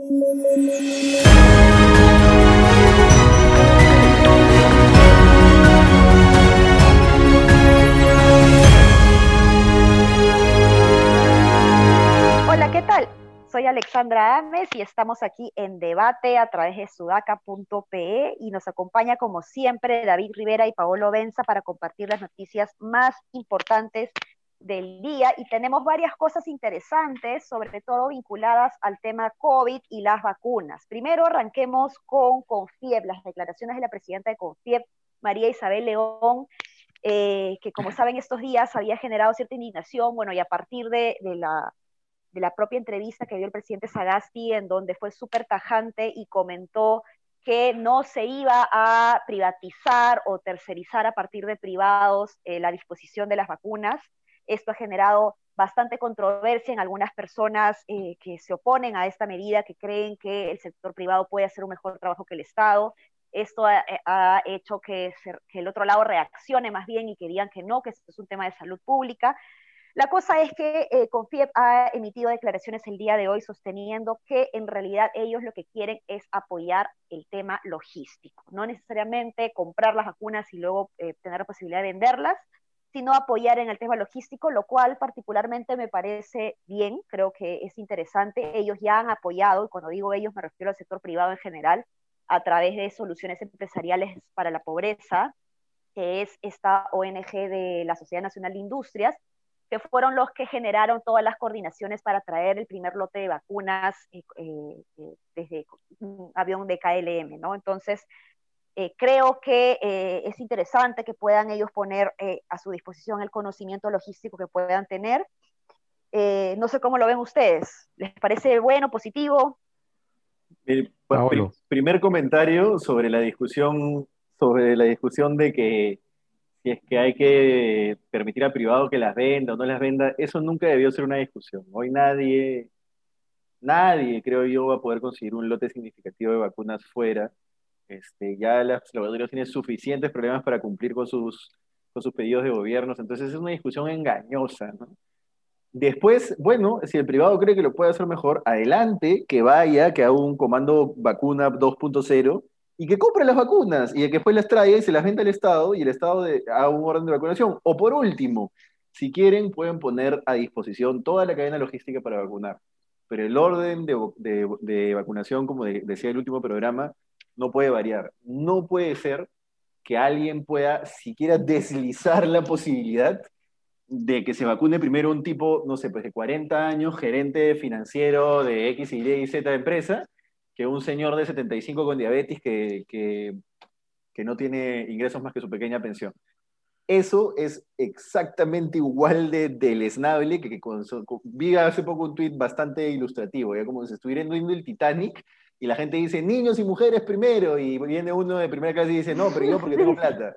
Hola, ¿qué tal? Soy Alexandra Ames y estamos aquí en debate a través de sudaca.pe y nos acompaña como siempre David Rivera y Paolo Benza para compartir las noticias más importantes del día y tenemos varias cosas interesantes, sobre todo vinculadas al tema COVID y las vacunas. Primero arranquemos con CONFIEP, las declaraciones de la presidenta de CONFIEP, María Isabel León, eh, que como saben estos días había generado cierta indignación, bueno, y a partir de, la, propia entrevista que dio el presidente Sagasti, en donde fue súper tajante y comentó que no se iba a privatizar o tercerizar a partir de privados eh, la disposición de las vacunas, esto ha generado bastante controversia en algunas personas eh, que se oponen a esta medida, que creen que el sector privado puede hacer un mejor trabajo que el Estado. Esto ha, eh, hecho que, el otro lado reaccione más bien y que digan que no, que esto es un tema de salud pública. La cosa es que eh, Confiep ha emitido declaraciones el día de hoy sosteniendo que en realidad ellos lo que quieren es apoyar el tema logístico, no necesariamente comprar las vacunas y luego tener la posibilidad de venderlas, sino apoyar en el tema logístico, lo cual particularmente me parece bien, creo que es interesante. Ellos ya han apoyado, y cuando digo ellos me refiero al sector privado en general, a través de soluciones empresariales para la pobreza, que es esta ONG de la Sociedad Nacional de Industrias, que fueron los que generaron todas las coordinaciones para traer el primer lote de vacunas eh, eh, desde un avión de KLM, ¿no? Entonces, eh, creo que eh, es interesante que puedan ellos poner eh, a su disposición el conocimiento logístico que puedan tener. no sé cómo lo ven ustedes. ¿Les parece bueno, positivo? primer comentario sobre la discusión sobre la discusión de que si es que hay que permitir al privado que las venda o no las venda, eso nunca debió ser una discusión. Hoy nadie, nadie, creo yo, va a poder conseguir un lote significativo de vacunas fuera este, ya las laboratorios tienen suficientes problemas para cumplir con sus, con sus pedidos de gobiernos, entonces es una discusión engañosa. Después, bueno, si el privado cree que lo puede hacer mejor, adelante, que vaya, que haga un comando vacuna 2.0 y que compre las vacunas y que después las traiga y se las venda al Estado y el Estado haga un orden de vacunación. O por último, si quieren, pueden poner a disposición toda la cadena logística para vacunar. Pero el orden de, de, vacunación, como decía el último programa, no puede variar. No puede ser que alguien pueda siquiera deslizar la posibilidad de que se vacune primero un tipo, no sé, pues de 40 años, gerente financiero de X, Y y Z empresa, que un señor de 75 con diabetes que, que, no tiene ingresos más que su pequeña pensión. Eso es exactamente igual de deleznable que, que vi hace poco un tuit bastante ilustrativo, ya como si estuviera viendo el Titanic y la gente dice niños y mujeres primero, y viene uno de primera clase y dice, no, pero yo porque tengo plata.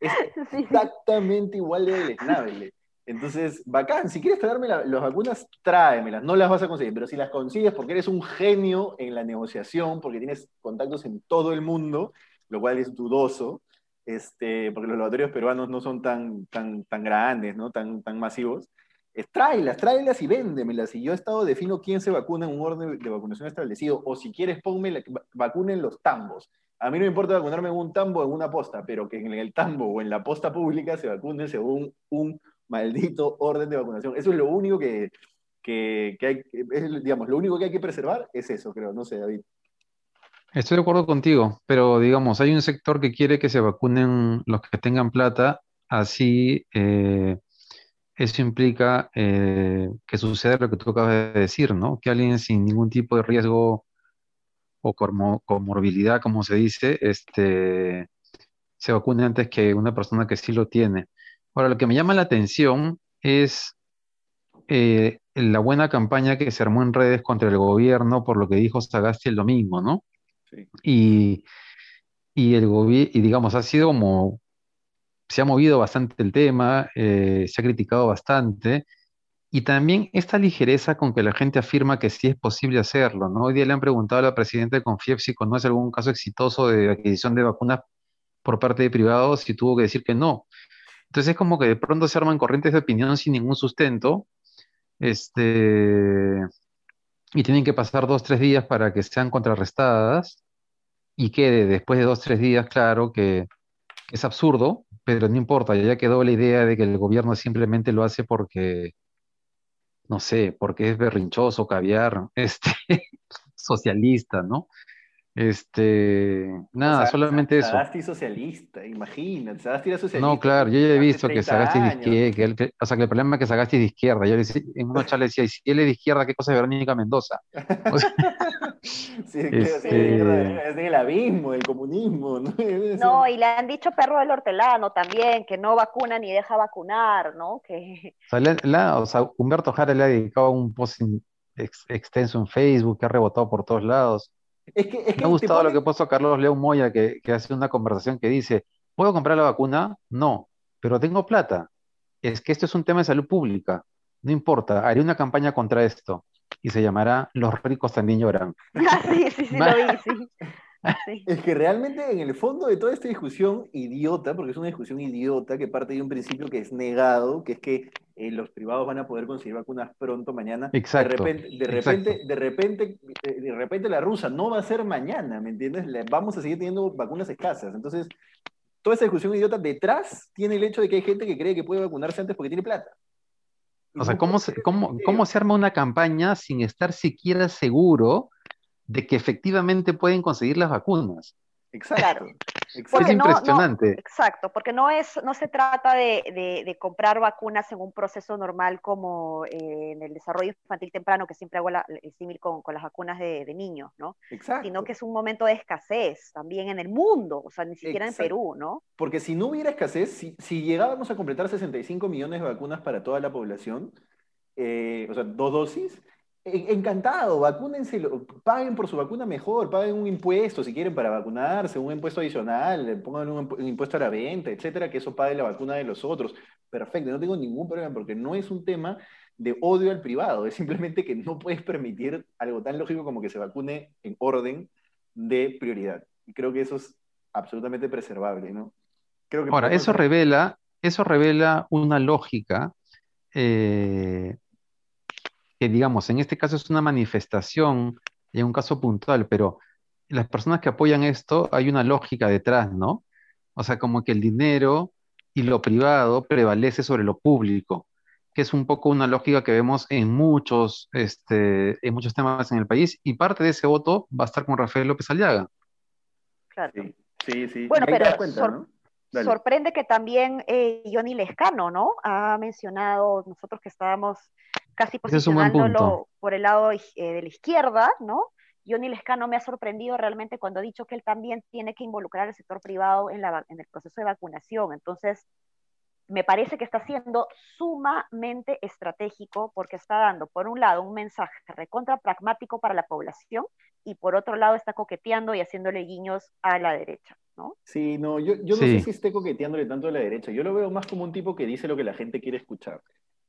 Es exactamente igual de deleznable. Entonces, bacán, si quieres traerme las vacunas, tráemelas, no las vas a conseguir, pero si las consigues porque eres un genio en la negociación, porque tienes contactos en todo el mundo, lo cual es dudoso, este, porque los laboratorios peruanos no son tan, tan, tan grandes, ¿no? tan, tan masivos, tráelas, tráelas y véndemelas. Y yo he estado defino quién se vacuna en un orden de vacunación establecido. O si quieres, ponme la, vacunen los tambos. A mí no me importa vacunarme en un tambo o en una posta, pero que en el tambo o en la posta pública se vacunen según un maldito orden de vacunación. Eso es lo único que, que, hay, digamos, lo único que hay que preservar es eso, creo. No sé, David. Estoy de acuerdo contigo, pero digamos, hay un sector que quiere que se vacunen los que tengan plata, así eh, eso implica eh, que suceda lo que tú acabas de decir, ¿no? Que alguien sin ningún tipo de riesgo o comorbilidad, como se dice, este, se vacune antes que una persona que sí lo tiene. Ahora, lo que me llama la atención es eh, la buena campaña que se armó en redes contra el gobierno por lo que dijo Sagasti el domingo, ¿no? Sí. Y, y el gobierno, y digamos, ha sido como se ha movido bastante el tema, eh, se ha criticado bastante, y también esta ligereza con que la gente afirma que sí es posible hacerlo, ¿no? Hoy día le han preguntado a la presidenta de Confiep si conoce algún caso exitoso de adquisición de vacunas por parte de privados y tuvo que decir que no. Entonces es como que de pronto se arman corrientes de opinión sin ningún sustento, este, y tienen que pasar dos, tres días para que sean contrarrestadas y quede después de dos, tres días claro que es absurdo, pero no importa, ya quedó la idea de que el gobierno simplemente lo hace porque, no sé, porque es berrinchoso, caviar, este, socialista, ¿no? Este, nada, solamente eso. Sagasti socialista, imagínate, Sagasti era socialista. No, claro, yo ya he visto que Sagasti es de izquierda, que o sea, que el problema es que Sagasti es de izquierda. Yo le decía, en una charla decía, si él es de izquierda, ¿qué cosa es Verónica Mendoza? Sí, este... es del abismo, del comunismo. ¿no? no, y le han dicho perro del hortelano también, que no vacuna ni deja vacunar, ¿no? Que... O sea, Humberto Jara le ha dedicado un post extenso en Facebook, que ha rebotado por todos lados. Es que, Me ha gustado lo que puso Carlos León Moya, que, hace una conversación que dice, ¿puedo comprar la vacuna? No, pero tengo plata. Es que esto es un tema de salud pública. No importa, haré una campaña contra esto y se llamará Los ricos también lloran. Ah, sí, sí, sí, lo vi, sí. Es que realmente en el fondo de toda esta discusión idiota, porque es una discusión idiota que parte de un principio que es negado, que es que eh, los privados van a poder conseguir vacunas pronto mañana. Exacto. De repente, de repente, de repente, eh, de repente la rusa no va a ser mañana, ¿me entiendes? Vamos a seguir teniendo vacunas escasas. Entonces, toda esa discusión idiota detrás tiene el hecho de que hay gente que cree que puede vacunarse antes porque tiene plata. O sea, ¿cómo se, cómo, ¿cómo se arma una campaña sin estar siquiera seguro de que efectivamente pueden conseguir las vacunas. Exacto. Es impresionante. exacto, porque no, es, no se trata de, comprar vacunas en un proceso normal como eh, en el desarrollo infantil temprano, que siempre hago el símil con, las vacunas de, niños, ¿no? Exacto. Sino que es un momento de escasez también en el mundo, o sea, ni siquiera en Perú, ¿no? Porque si no hubiera escasez, si, si llegábamos a completar 65 millones de vacunas para toda la población, eh, o sea, dos dosis, Encantado, vacúnense, paguen por su vacuna mejor, paguen un impuesto si quieren para vacunarse, un impuesto adicional, pongan un, impuesto a la venta, etcétera, que eso pague la vacuna de los otros. Perfecto, no tengo ningún problema porque no es un tema de odio al privado, es simplemente que no puedes permitir algo tan lógico como que se vacune en orden de prioridad. Y creo que eso es absolutamente preservable, ¿no? Creo que Ahora, eso revela, eso revela una lógica eh, que digamos, en este caso es una manifestación, en un caso puntual, pero las personas que apoyan esto, hay una lógica detrás, ¿no? O sea, como que el dinero y lo privado prevalece sobre lo público, que es un poco una lógica que vemos en muchos, este, en muchos temas en el país, y parte de ese voto va a estar con Rafael López Aliaga. Claro. Sí, sí. Bueno, pero sorprende que también eh, Johnny Lescano, ¿no? Ha mencionado, nosotros que estábamos casi posicionándolo por el lado eh, de la izquierda, ¿no? Johnny Lescano me ha sorprendido realmente cuando ha dicho que él también tiene que involucrar al sector privado en, la, en el proceso de vacunación. Entonces, me parece que está siendo sumamente estratégico porque está dando, por un lado, un mensaje recontra pragmático para la población y por otro lado está coqueteando y haciéndole guiños a la derecha, ¿no? Sí, no, yo, yo no sé si esté coqueteándole tanto a la derecha. Yo lo veo más como un tipo que dice lo que la gente quiere escuchar.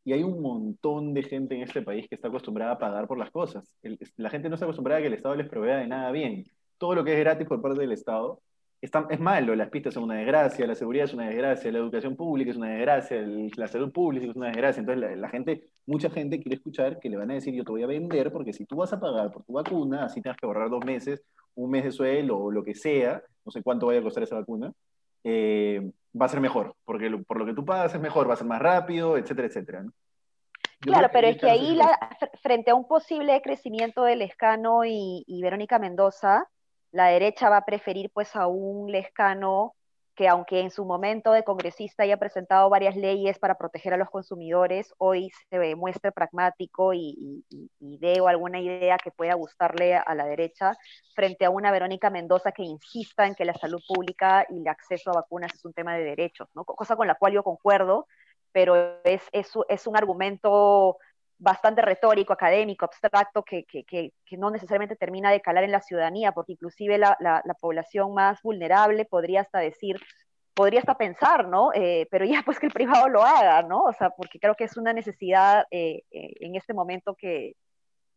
Y hay un montón de gente en este país que está acostumbrada a pagar por las cosas. la gente no está acostumbrada a que el Estado les provea de nada bien. Todo lo que es gratis por parte del Estado está, es malo. Las pistas son una desgracia, la seguridad es una desgracia, la educación pública es una desgracia, la salud pública es una desgracia. Entonces la, gente, mucha gente quiere escuchar que le van a decir yo te voy a vender porque si tú vas a pagar por tu vacuna, así tengas que ahorrar dos meses, un mes de sueldo o lo que sea, no sé cuánto vaya a costar esa vacuna, eh, va a ser mejor, porque por lo que tú pagas es mejor, va a ser más rápido, etcétera, etcétera. Claro, pero es que ahí, frente a un posible crecimiento de Lescano y, y, Verónica Mendoza, la derecha va a preferir pues a un Lescano que aunque en su momento de congresista haya presentado varias leyes para proteger a los consumidores, hoy se muestre pragmático y, y, dé alguna idea que pueda gustarle a la derecha, frente a una Verónica Mendoza que insista en que la salud pública y el acceso a vacunas es un tema de derechos, ¿no? cosa con la cual yo concuerdo, pero es, es, un argumento bastante retórico, académico, abstracto, que, que, que, no necesariamente termina de calar en la ciudadanía, porque inclusive la, la, población más vulnerable podría hasta decir, podría hasta pensar, ¿no? Eh, pero ya pues que el privado lo haga, ¿no? O sea, porque creo que es una necesidad eh, eh, en este momento que,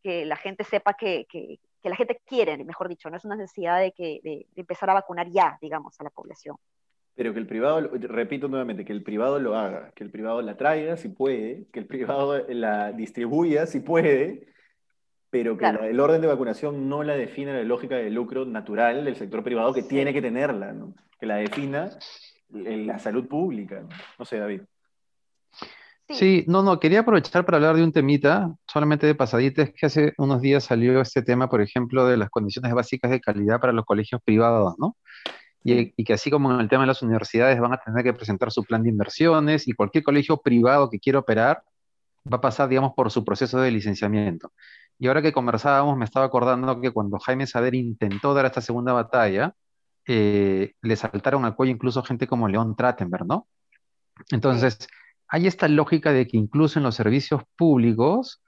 la gente sepa que, que, la gente quiere, mejor dicho, no es una necesidad de, que, de empezar a vacunar ya, digamos, a la población. Pero que el privado, repito nuevamente, que el privado lo haga, que el privado la traiga si puede, que el privado la distribuya si puede, pero que el orden de vacunación no la define la lógica de lucro natural del sector privado que tiene que tenerla, ¿no? que la defina la salud pública. No, sé, David. Sí. no, no, quería aprovechar para hablar de un temita, solamente de pasadita, es que hace unos días salió este tema, por ejemplo, de las condiciones básicas de calidad para los colegios privados, ¿no? Y, que así como en el tema de las universidades van a tener que presentar su plan de inversiones y cualquier colegio privado que quiera operar va a pasar, digamos, por su proceso de licenciamiento. Y ahora que conversábamos, me estaba acordando que cuando Jaime Saber intentó dar esta segunda batalla, eh, le saltaron al cuello incluso gente como León Trattenberg, ¿no? Entonces, hay esta lógica de que incluso en los servicios públicos,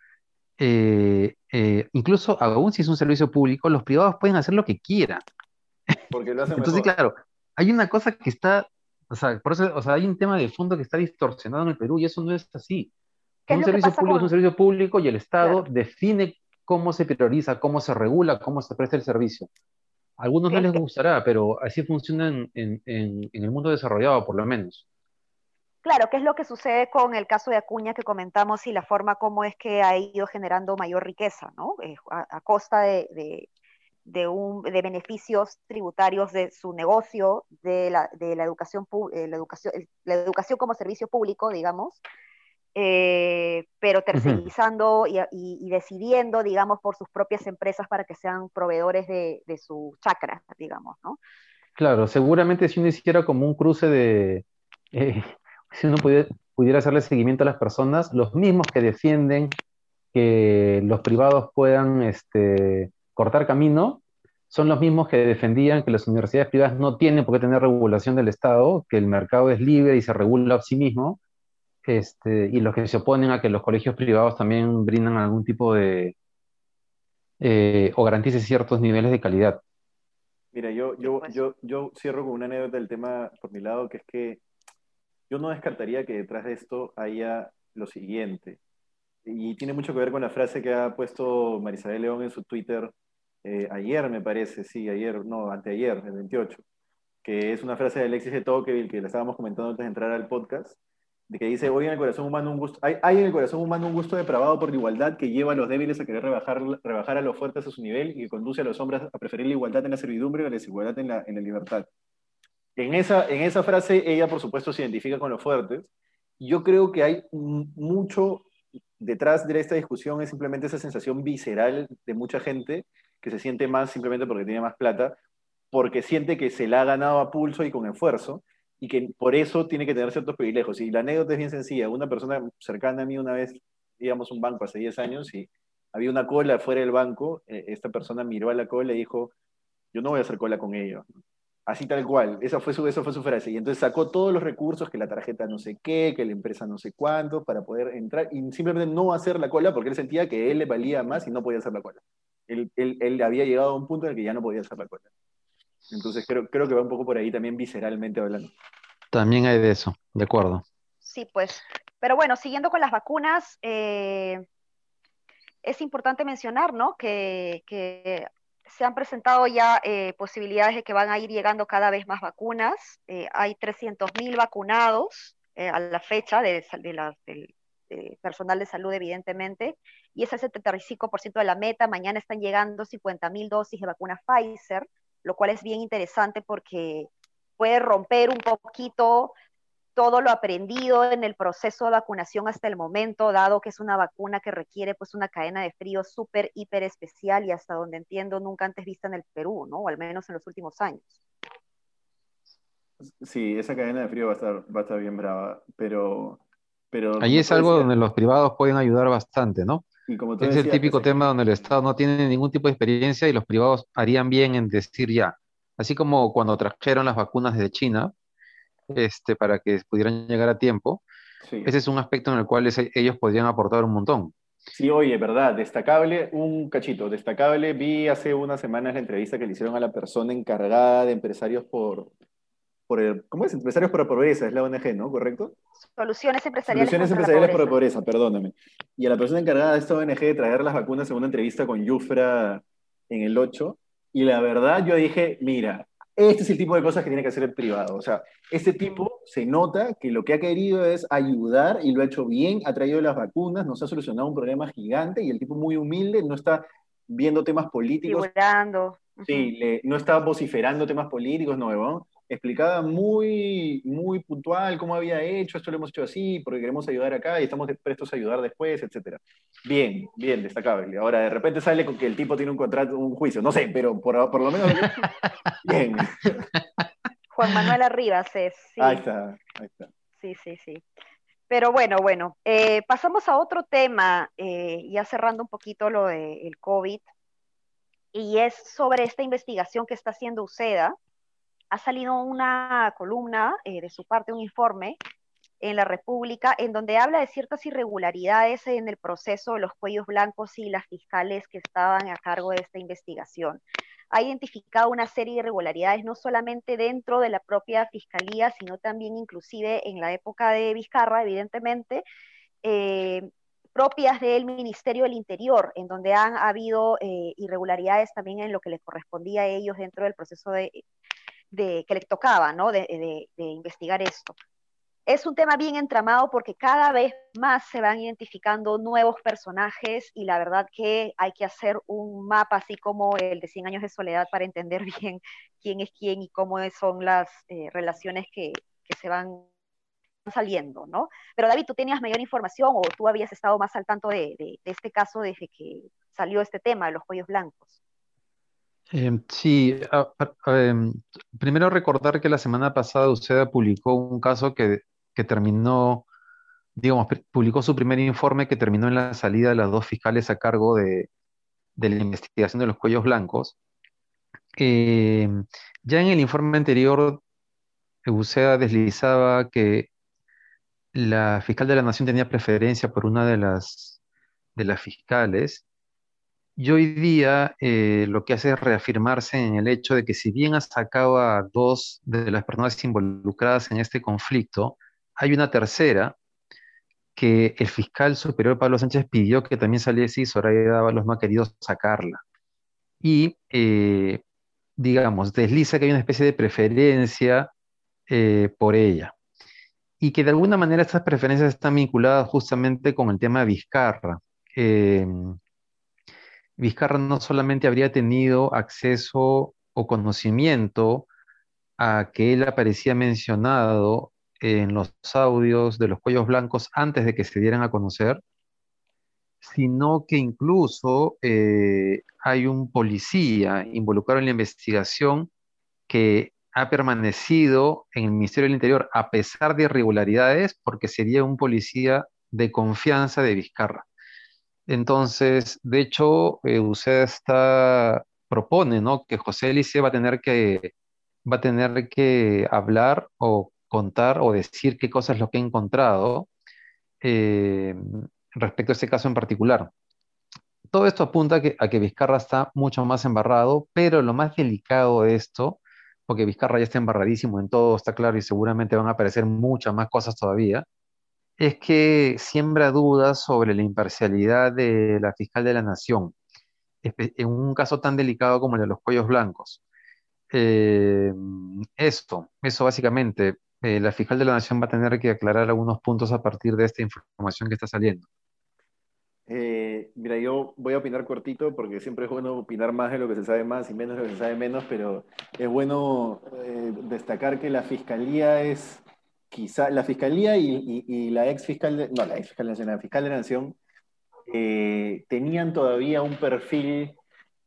eh, eh, incluso aún si es un servicio público, los privados pueden hacer lo que quieran. Porque lo hacen Entonces, claro, hay una cosa que está, o sea, por eso, o sea, hay un tema de fondo que está distorsionado en el Perú y eso no es así. Un servicio público es un servicio público y el Estado define cómo se prioriza, cómo se regula, cómo se presta el servicio. A algunos no les gustará, pero así funciona en, el mundo desarrollado, por lo menos. Claro, ¿qué es lo que sucede con el caso de Acuña que comentamos y la forma como es que ha ido generando mayor riqueza, ¿no? Eh, a, costa de, un, de, beneficios tributarios de su negocio, de la, de la educación, eh, la, educación, la educación como servicio público, digamos, eh, pero tercerizando y, decidiendo, digamos, por sus propias empresas para que sean proveedores de, su chakra, digamos, ¿no? Claro, seguramente si uno hiciera como un cruce de, eh, si uno pudiera, pudiera hacerle seguimiento a las personas, los mismos que defienden que los privados puedan este, cortar camino, son los mismos que defendían que las universidades privadas no tienen por qué tener regulación del Estado, que el mercado es libre y se regula a sí mismo, este, y los que se oponen a que los colegios privados también brindan algún tipo de eh, o garanticen ciertos niveles de calidad. Mira, yo, yo, pues. yo, yo cierro con una anécdota del tema por mi lado, que es que yo no descartaría que detrás de esto haya lo siguiente. Y tiene mucho que ver con la frase que ha puesto Marisabel León en su Twitter eh, ayer, me parece, sí, ayer, no, anteayer, el 28, que es una frase de Alexis de Tocqueville que la estábamos comentando antes de entrar al podcast, de que dice, hoy en el corazón humano un gusto, hay, en el corazón humano un gusto depravado por la igualdad que lleva a los débiles a querer rebajar, rebajar a los fuertes a su nivel y conduce a los hombres a preferir la igualdad en la servidumbre y la desigualdad en la, en la libertad. En esa, en esa frase ella, por supuesto, se identifica con los fuertes. Yo creo que hay mucho detrás de esta discusión, es simplemente esa sensación visceral de mucha gente que se siente más simplemente porque tiene más plata, porque siente que se la ha ganado a pulso y con esfuerzo, y que por eso tiene que tener ciertos privilegios. Y la anécdota es bien sencilla. Una persona cercana a mí una vez, íbamos un banco hace 10 años y había una cola fuera del banco. Eh, esta persona miró a la cola y dijo, yo no voy a hacer cola con ellos. Así tal cual, esa fue, su, esa fue su frase. Y entonces sacó todos los recursos, que la tarjeta no sé qué, que la empresa no sé cuánto, para poder entrar y simplemente no hacer la cola porque él sentía que él le valía más y no podía hacer la cola. Él, él, él había llegado a un punto en el que ya no podía hacer la cola. Entonces creo, creo que va un poco por ahí también visceralmente hablando. También hay de eso, de acuerdo. Sí, pues. Pero bueno, siguiendo con las vacunas, eh, es importante mencionar, ¿no? Que, se han presentado ya eh, posibilidades de que van a ir llegando cada vez más vacunas. Eh, hay 300.000 vacunados a la fecha de, de del personal de salud, evidentemente, y es el 75% de la meta. Mañana están llegando 50.000 dosis de vacuna Pfizer lo cual es bien interesante porque puede romper un poquito todo lo aprendido en el proceso de vacunación hasta el momento, dado que es una vacuna que requiere pues una cadena de frío súper, hiper especial y hasta donde entiendo nunca antes vista en el Perú, ¿no? O al menos en los últimos años. Sí, esa cadena de frío va a estar, va a estar bien brava, pero... pero Ahí es algo donde los privados pueden ayudar bastante, ¿no? es el típico tema donde el Estado no tiene ningún tipo de experiencia y los privados harían bien en decir ya. Así como cuando trajeron las vacunas de China, este, para que pudieran llegar a tiempo, ese es un aspecto en el cual ellos podrían aportar un montón. Sí, oye, verdad, destacable, un cachito, destacable. Vi hace unas semanas la entrevista que le hicieron a la persona encargada de empresarios por, ¿cómo es? Empresarios por la pobreza, es la ONG, ¿no? ¿Correcto? Soluciones empresariales, Soluciones empresariales por la pobreza, perdóname. Y a la persona encargada de esta ONG de traer las vacunas en una entrevista con Yufra en el 8, y la verdad yo dije, mira, Este es el tipo de cosas que tiene que hacer el privado. O sea, este tipo se nota que lo que ha querido es ayudar y lo ha hecho bien, ha traído las vacunas, nos ha solucionado un problema gigante y el tipo muy humilde no está viendo temas políticos. Figurando. Sí, no está vociferando temas políticos, no, ¿no? Explicaba muy, muy puntual cómo había hecho, esto lo hemos hecho así, porque queremos ayudar acá y estamos prestos a ayudar después, etc. Bien, bien, destacable. Ahora, de repente sale con que el tipo tiene un contrato, un juicio, no sé, pero por, por lo menos... bien. Juan Manuel Arribas es. Sí. Ahí está, ahí está. Sí, sí, sí. Pero bueno, bueno, eh, pasamos a otro tema, eh, ya cerrando un poquito lo del COVID, y es sobre esta investigación que está haciendo UCEDA, ha salido una columna eh, de su parte, un informe en la República, en donde habla de ciertas irregularidades en el proceso de los cuellos blancos y las fiscales que estaban a cargo de esta investigación. Ha identificado una serie de irregularidades no solamente dentro de la propia fiscalía, sino también inclusive en la época de Vizcarra, evidentemente, eh, propias del Ministerio del Interior, en donde han habido eh, irregularidades también en lo que les correspondía a ellos dentro del proceso de de, que le tocaba, ¿no? De, investigar esto. Es un tema bien entramado porque cada vez más se van identificando nuevos personajes y la verdad que hay que hacer un mapa así como el de 100 años de soledad para entender bien quién es quién y cómo son las eh, relaciones que, se van saliendo, ¿no? Pero David, tú tenías mayor información o tú habías estado más al tanto de, de, este caso desde que salió este tema de los cuellos blancos. Em, sí, em, primero recordar que la semana pasada UCEDA publicó un caso que, terminó, digamos, publicó su primer informe que terminó en la salida de las dos fiscales a cargo de, la investigación de los cuellos blancos. Em, ya en el informe anterior, UCEDA deslizaba que la fiscal de la Nación tenía preferencia por una de las, de las fiscales y hoy día eh, lo que hace es reafirmarse en el hecho de que si bien ha sacado a dos de las personas involucradas en este conflicto, hay una tercera que el fiscal superior Pablo Sánchez pidió que también saliese y Soraya Dávalos no ha querido sacarla. Y, eh, digamos, desliza que hay una especie de preferencia eh, por ella. Y que de alguna manera estas preferencias están vinculadas justamente con el tema de Vizcarra. Vizcarra no solamente habría tenido acceso o conocimiento a que él aparecía mencionado en los audios de los cuellos blancos antes de que se dieran a conocer, sino que incluso eh, hay un policía involucrado en la investigación que ha permanecido en el Ministerio del Interior a pesar de irregularidades porque sería un policía de confianza de Vizcarra. Entonces, de hecho, eh, usted está, propone, ¿no? Que José Elice va a tener que, va a tener que hablar o contar o decir qué cosas es lo que ha encontrado eh, respecto a este caso en particular. Todo esto apunta a que, a que Vizcarra está mucho más embarrado, pero lo más delicado de esto, porque Vizcarra ya está embarradísimo en todo, está claro, y seguramente van a aparecer muchas más cosas todavía, es que siembra dudas sobre la imparcialidad de la fiscal de la Nación, en un caso tan delicado como el de los cuellos blancos. Eh, esto, eso básicamente, eh, la fiscal de la Nación va a tener que aclarar algunos puntos a partir de esta información que está saliendo. Eh, mira, yo voy a opinar cortito porque siempre es bueno opinar más de lo que se sabe más y menos de lo que se sabe menos, pero es bueno destacar que la fiscalía es quizá la fiscalía y, la ex fiscal, no, la fiscal fiscal de la nación, eh, tenían todavía un perfil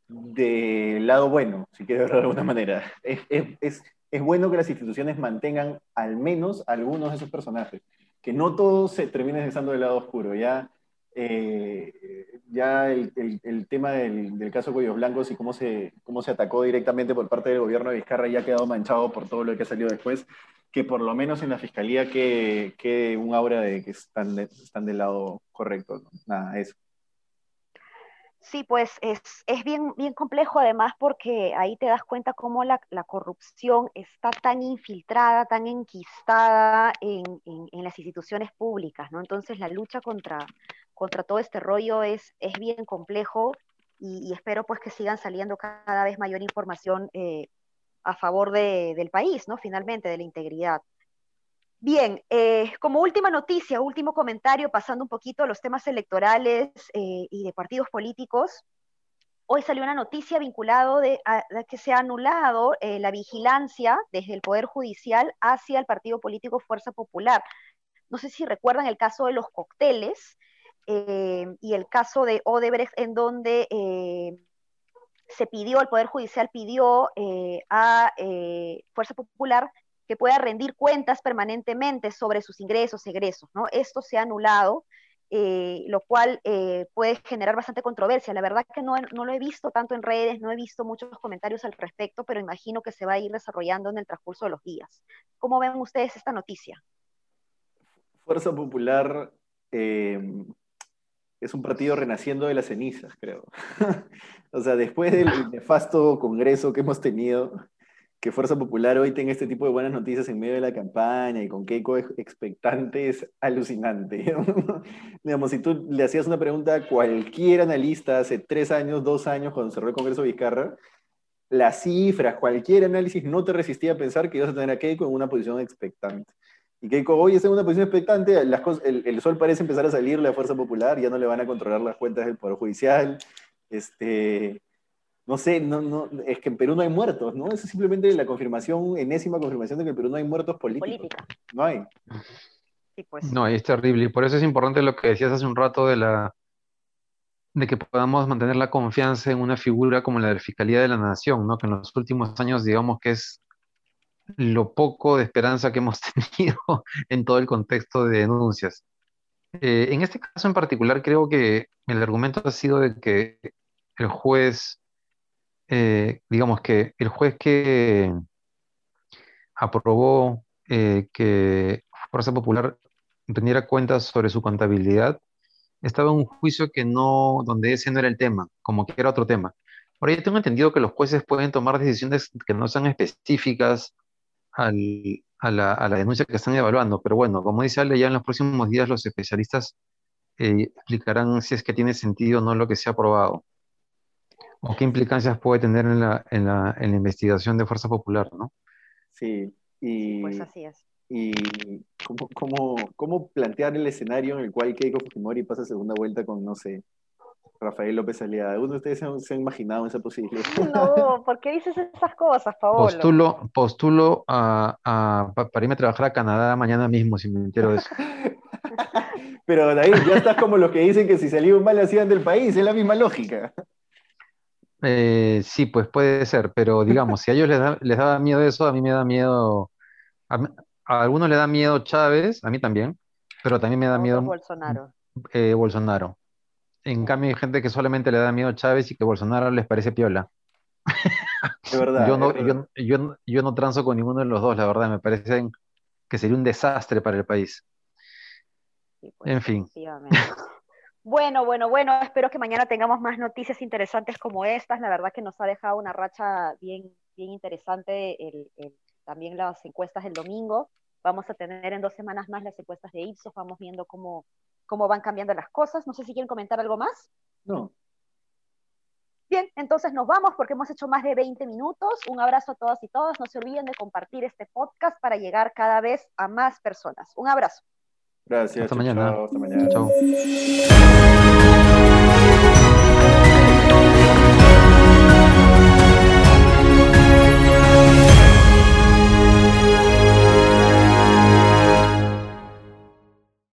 de lado bueno, si quiero verlo de alguna manera. Es, bueno que las instituciones mantengan al menos algunos de esos personajes, que no todos se terminen estando del lado oscuro. Ya, eh, ya el, el, tema del, del, caso Cuellos Blancos y cómo se, cómo se atacó directamente por parte del gobierno de Vizcarra ya ha quedado manchado por todo lo que ha salido después que por lo menos en la fiscalía quede, que un aura de que están, están del lado correcto. Nada, eso. Sí, pues es, es, bien, bien complejo además porque ahí te das cuenta cómo la, la corrupción está tan infiltrada, tan enquistada en, en, las instituciones públicas, ¿no? Entonces la lucha contra, contra todo este rollo es, es bien complejo y, espero pues que sigan saliendo cada vez mayor información eh, a favor del país, ¿no? Finalmente, de la integridad. Bien, eh, como última noticia, último comentario, pasando un poquito a los temas electorales eh, y de partidos políticos, hoy salió una noticia vinculada de, a, que se ha anulado eh, la vigilancia desde el Poder Judicial hacia el partido político Fuerza Popular. No sé si recuerdan el caso de los cócteles y el caso de Odebrecht, en donde se pidió, el Poder Judicial pidió a Fuerza Popular que pueda rendir cuentas permanentemente sobre sus ingresos, egresos, ¿no? Esto se ha anulado, eh, lo cual eh, puede generar bastante controversia. La verdad que no, no, lo he visto tanto en redes, no he visto muchos comentarios al respecto, pero imagino que se va a ir desarrollando en el transcurso de los días. ¿Cómo ven ustedes esta noticia? Fuerza Popular eh, es un partido renaciendo de las cenizas, creo. o sea, después del nefasto congreso que hemos tenido, que Fuerza Popular hoy tenga este tipo de buenas noticias en medio de la campaña y con Keiko expectante es alucinante. Digamos, si tú le hacías una pregunta a cualquier analista hace tres años, dos años, cuando cerró el Congreso Vizcarra, las cifras, cualquier análisis no te resistía a pensar que ibas a tener a Keiko en una posición expectante. Y Keiko hoy está en una posición expectante, las el, el, sol parece empezar a salirle a Fuerza Popular, ya no le van a controlar las cuentas del Poder Judicial. Este, no sé, no, no, es que en Perú no hay muertos, ¿no? Eso es simplemente la confirmación, enésima confirmación de que en Perú no hay muertos políticos. Política. No hay. pues. No, es terrible. Y por eso es importante lo que decías hace un rato de la de que podamos mantener la confianza en una figura como la de la Fiscalía de la Nación, ¿no? Que en los últimos años, digamos que es lo poco de esperanza que hemos tenido en todo el contexto de denuncias. Eh, en este caso en particular, creo que el argumento ha sido de que el juez eh, digamos que el juez que aprobó eh, que Fuerza Popular rendiera cuentas sobre su contabilidad, estaba en un juicio que no, donde ese no era el tema, como que era otro tema. Ahora ya tengo entendido que los jueces pueden tomar decisiones que no sean específicas a, la, denuncia que están evaluando, pero bueno, como dice Ale, ya en los próximos días los especialistas eh, explicarán si es que tiene sentido o no lo que se ha aprobado o qué implicancias puede tener en la, en la, en la investigación de Fuerza Popular, ¿no? Sí, y, pues así es. Y cómo, cómo, cómo plantear el escenario en el cual Keiko Fujimori pasa segunda vuelta con, no sé, Rafael López Aliada. ¿Uno de ustedes se, han imaginado esa posibilidad? No, ¿por qué dices esas cosas, Paolo? Postulo, postulo a, a, para irme a trabajar a Canadá mañana mismo, si me entero de eso. Pero David, ya estás como los que dicen que si salía mal hacían del país, es la misma lógica. Eh, sí, pues puede ser, pero digamos, si a ellos les, da, les daba miedo eso, a mí me da miedo, a, algunos le da miedo Chávez, a mí también, pero también me da miedo Bolsonaro. Eh, Bolsonaro. En cambio, hay gente que solamente le da miedo Chávez y que Bolsonaro les parece piola. De verdad, yo, no, Yo, yo, yo, no transo con ninguno de los dos, la verdad, me parecen que sería un desastre para el país. Sí, pues, en fin. Bueno, bueno, bueno, espero que mañana tengamos más noticias interesantes como estas. La verdad que nos ha dejado una racha bien, bien interesante también las encuestas del domingo. Vamos a tener en dos semanas más las encuestas de Ipsos, vamos viendo cómo, cómo van cambiando las cosas. No sé si quieren comentar algo más. No. Bien, entonces nos vamos porque hemos hecho más de 20 minutos. Un abrazo a todas y todos. No se olviden de compartir este podcast para llegar cada vez a más personas. Un abrazo. Gracias. Hasta mañana. Mañana. Chao.